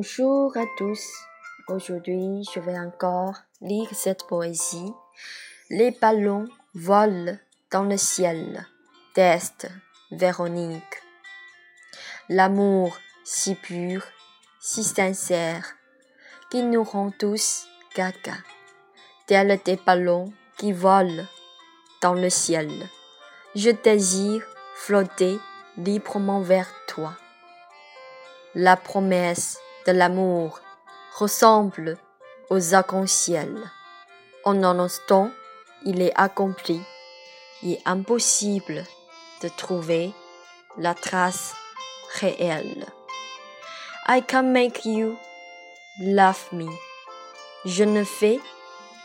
à tous. Aujourd'hui, je vais encore lire cette poésie. Les ballons volent dans le ciel. Test Véronique. L'amour si pur, si sincère, qui nous rend tous gaga, tel des ballons qui volent dans le ciel. Je désire flotter librement vers toi. La promesse l'amour ressemble aux arcs-en-ciel. En un instant, il est accompli. Il est impossible de trouver la trace réelle. I can make you love me. Je ne fais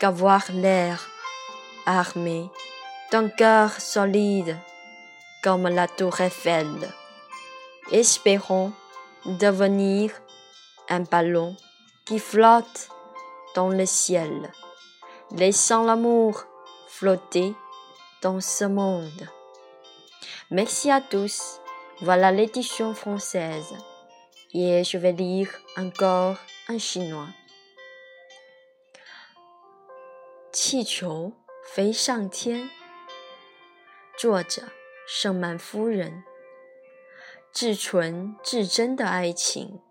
qu'avoir l'air armé d'un cœur solide comme la tour Eiffel. Espérons devenir un ballon qui flotte dans le ciel, laissant l'amour flotter dans ce monde. Merci à tous. Voilà l'édition française. Et je vais lire encore en chinois. 气球飞上天。作者：圣曼夫人。至纯至真的爱情，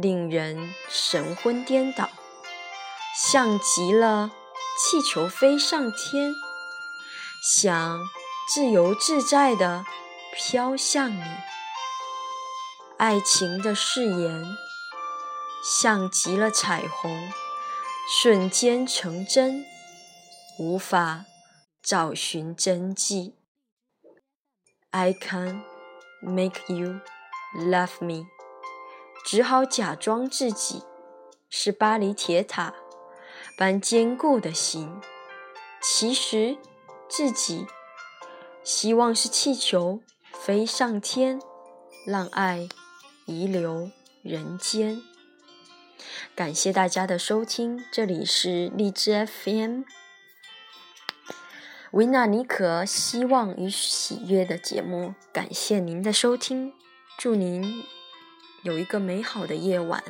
令人神魂颠倒，像极了气球飞上天，想自由自在的飘向你。爱情的誓言，像极了彩虹，瞬间成真，无法找寻真迹。I can。Make you love me，只好假装自己是巴黎铁塔般坚固的心，其实自己希望是气球飞上天，让爱遗留人间。感谢大家的收听，这里是荔枝 FM。维纳尼可希望与喜悦的节目，感谢您的收听，祝您有一个美好的夜晚。